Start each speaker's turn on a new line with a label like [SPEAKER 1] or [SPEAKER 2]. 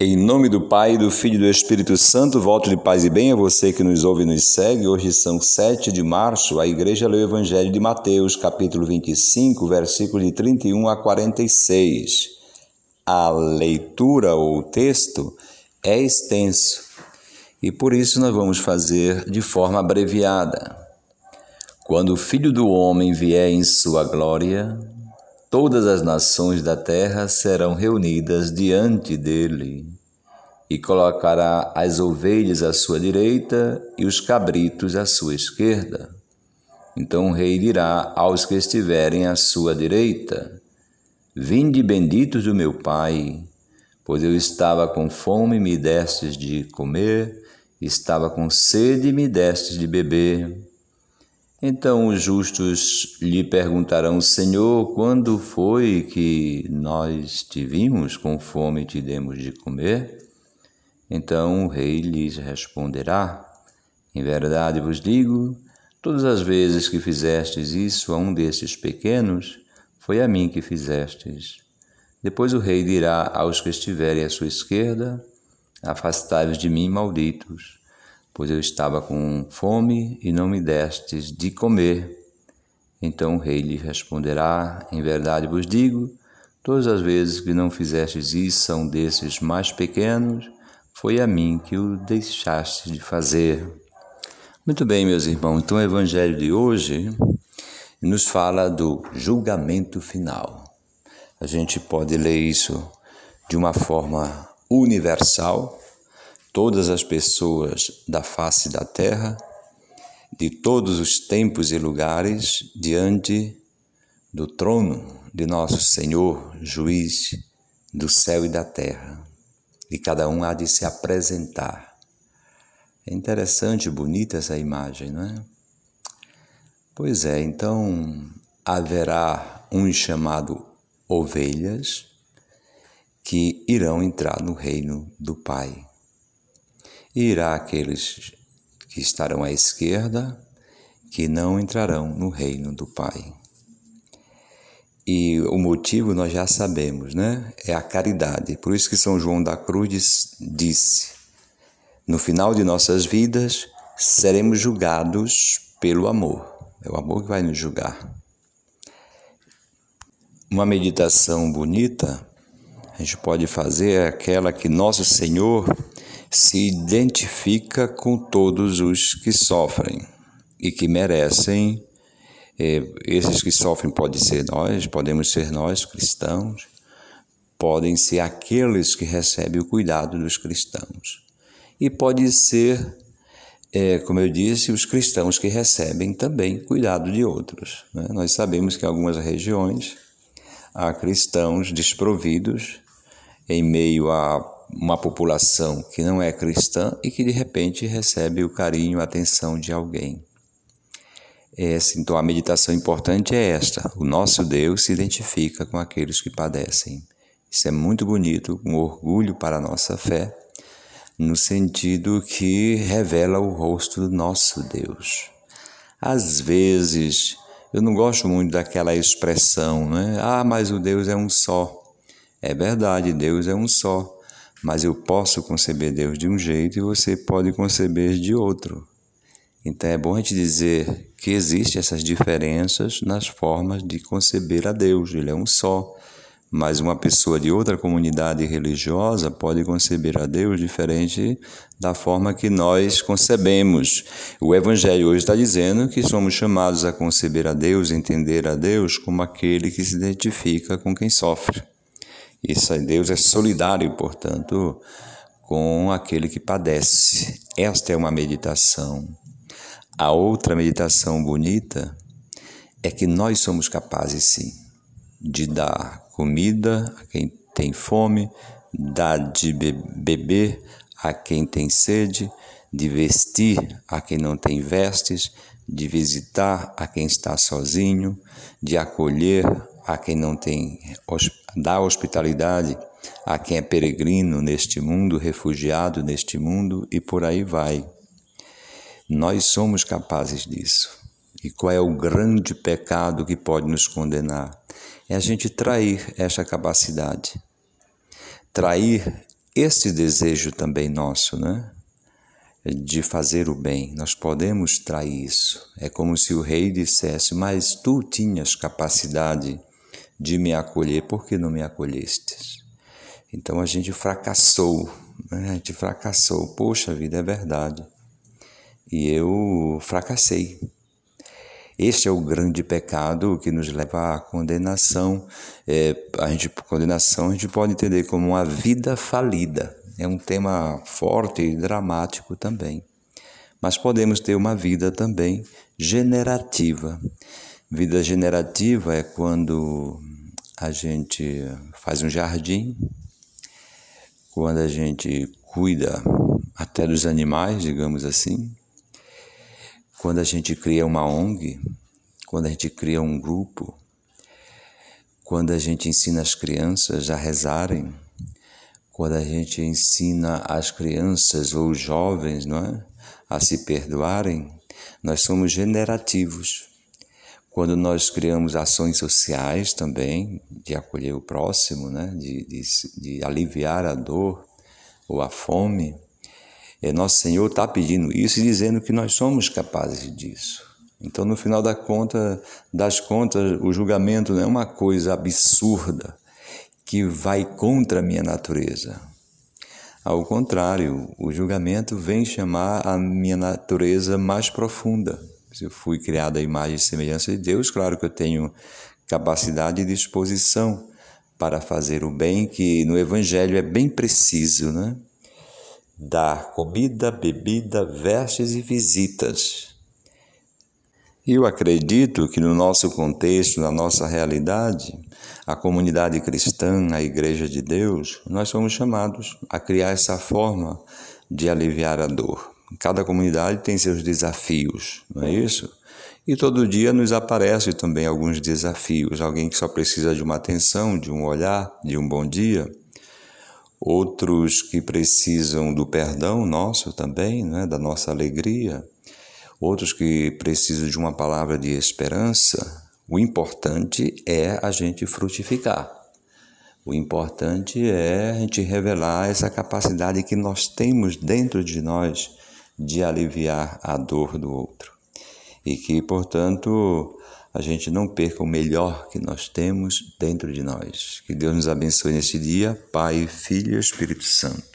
[SPEAKER 1] Em nome do Pai, do Filho e do Espírito Santo, volto de paz e bem a você que nos ouve e nos segue. Hoje são 7 de março, a igreja lê o Evangelho de Mateus, capítulo 25, versículos de 31 a 46. A leitura ou texto é extenso e por isso nós vamos fazer de forma abreviada. Quando o Filho do Homem vier em sua glória, Todas as nações da terra serão reunidas diante dele, e colocará as ovelhas à sua direita e os cabritos à sua esquerda. Então o rei dirá aos que estiverem à sua direita: Vinde benditos do meu Pai, pois eu estava com fome e me destes de comer, estava com sede e me destes de beber então os justos lhe perguntarão: Senhor, quando foi que nós te vimos com fome e te demos de comer? Então o rei lhes responderá: Em verdade vos digo, todas as vezes que fizestes isso a um desses pequenos, foi a mim que fizestes. Depois o rei dirá aos que estiverem à sua esquerda: Afastai-vos de mim, malditos pois eu estava com fome e não me destes de comer. Então o rei lhe responderá: Em verdade vos digo, todas as vezes que não fizestes isso a um desses mais pequenos, foi a mim que o deixaste de fazer. Muito bem, meus irmãos, então o evangelho de hoje nos fala do julgamento final. A gente pode ler isso de uma forma universal, todas as pessoas da face da terra, de todos os tempos e lugares, diante do trono de nosso Senhor, juiz do céu e da terra. E cada um há de se apresentar. É interessante, bonita essa imagem, não é? Pois é, então haverá um chamado ovelhas que irão entrar no reino do Pai e irá aqueles que estarão à esquerda, que não entrarão no reino do Pai. E o motivo nós já sabemos, né? É a caridade. Por isso que São João da Cruz disse: No final de nossas vidas seremos julgados pelo amor. É o amor que vai nos julgar. Uma meditação bonita a gente pode fazer é aquela que nosso Senhor se identifica com todos os que sofrem e que merecem. Eh, esses que sofrem podem ser nós, podemos ser nós cristãos, podem ser aqueles que recebem o cuidado dos cristãos. E pode ser, é, como eu disse, os cristãos que recebem também cuidado de outros. Né? Nós sabemos que em algumas regiões há cristãos desprovidos em meio a uma população que não é cristã e que de repente recebe o carinho, a atenção de alguém. Essa, então a meditação importante é esta: o nosso Deus se identifica com aqueles que padecem. Isso é muito bonito, um orgulho para a nossa fé, no sentido que revela o rosto do nosso Deus. Às vezes, eu não gosto muito daquela expressão, né? Ah, mas o Deus é um só. É verdade, Deus é um só mas eu posso conceber Deus de um jeito e você pode conceber de outro. Então é bom a gente dizer que existem essas diferenças nas formas de conceber a Deus. Ele é um só, mas uma pessoa de outra comunidade religiosa pode conceber a Deus diferente da forma que nós concebemos. O Evangelho hoje está dizendo que somos chamados a conceber a Deus, entender a Deus como aquele que se identifica com quem sofre. Isso Deus é solidário, portanto, com aquele que padece. Esta é uma meditação. A outra meditação bonita é que nós somos capazes, sim, de dar comida a quem tem fome, dar de beber a quem tem sede, de vestir a quem não tem vestes, de visitar a quem está sozinho, de acolher a quem não tem, dar hospitalidade a quem é peregrino neste mundo, refugiado neste mundo e por aí vai. Nós somos capazes disso. E qual é o grande pecado que pode nos condenar? É a gente trair esta capacidade. Trair esse desejo também nosso, né? De fazer o bem, nós podemos trair isso. É como se o rei dissesse: Mas tu tinhas capacidade de me acolher, por que não me acolhestes? Então a gente fracassou, né? a gente fracassou. Poxa vida, é verdade. E eu fracassei. Este é o grande pecado que nos leva à condenação. É, a gente, condenação a gente pode entender como uma vida falida. É um tema forte e dramático também. Mas podemos ter uma vida também generativa. Vida generativa é quando a gente faz um jardim, quando a gente cuida até dos animais, digamos assim, quando a gente cria uma ONG, quando a gente cria um grupo, quando a gente ensina as crianças a rezarem, quando a gente ensina as crianças ou os jovens, não é, a se perdoarem, nós somos generativos. Quando nós criamos ações sociais também, de acolher o próximo, né? de, de, de aliviar a dor ou a fome, é, nosso Senhor está pedindo isso e dizendo que nós somos capazes disso. Então, no final da conta, das contas, o julgamento não é uma coisa absurda que vai contra a minha natureza. Ao contrário, o julgamento vem chamar a minha natureza mais profunda eu fui criado à imagem e semelhança de Deus, claro que eu tenho capacidade e disposição para fazer o bem, que no Evangelho é bem preciso, né? Dar comida, bebida, vestes e visitas. Eu acredito que no nosso contexto, na nossa realidade, a comunidade cristã, a Igreja de Deus, nós somos chamados a criar essa forma de aliviar a dor. Cada comunidade tem seus desafios, não é isso? E todo dia nos aparece também alguns desafios. Alguém que só precisa de uma atenção, de um olhar, de um bom dia. Outros que precisam do perdão nosso também, né? da nossa alegria. Outros que precisam de uma palavra de esperança. O importante é a gente frutificar. O importante é a gente revelar essa capacidade que nós temos dentro de nós de aliviar a dor do outro. E que, portanto, a gente não perca o melhor que nós temos dentro de nós. Que Deus nos abençoe neste dia, Pai, Filho e Espírito Santo.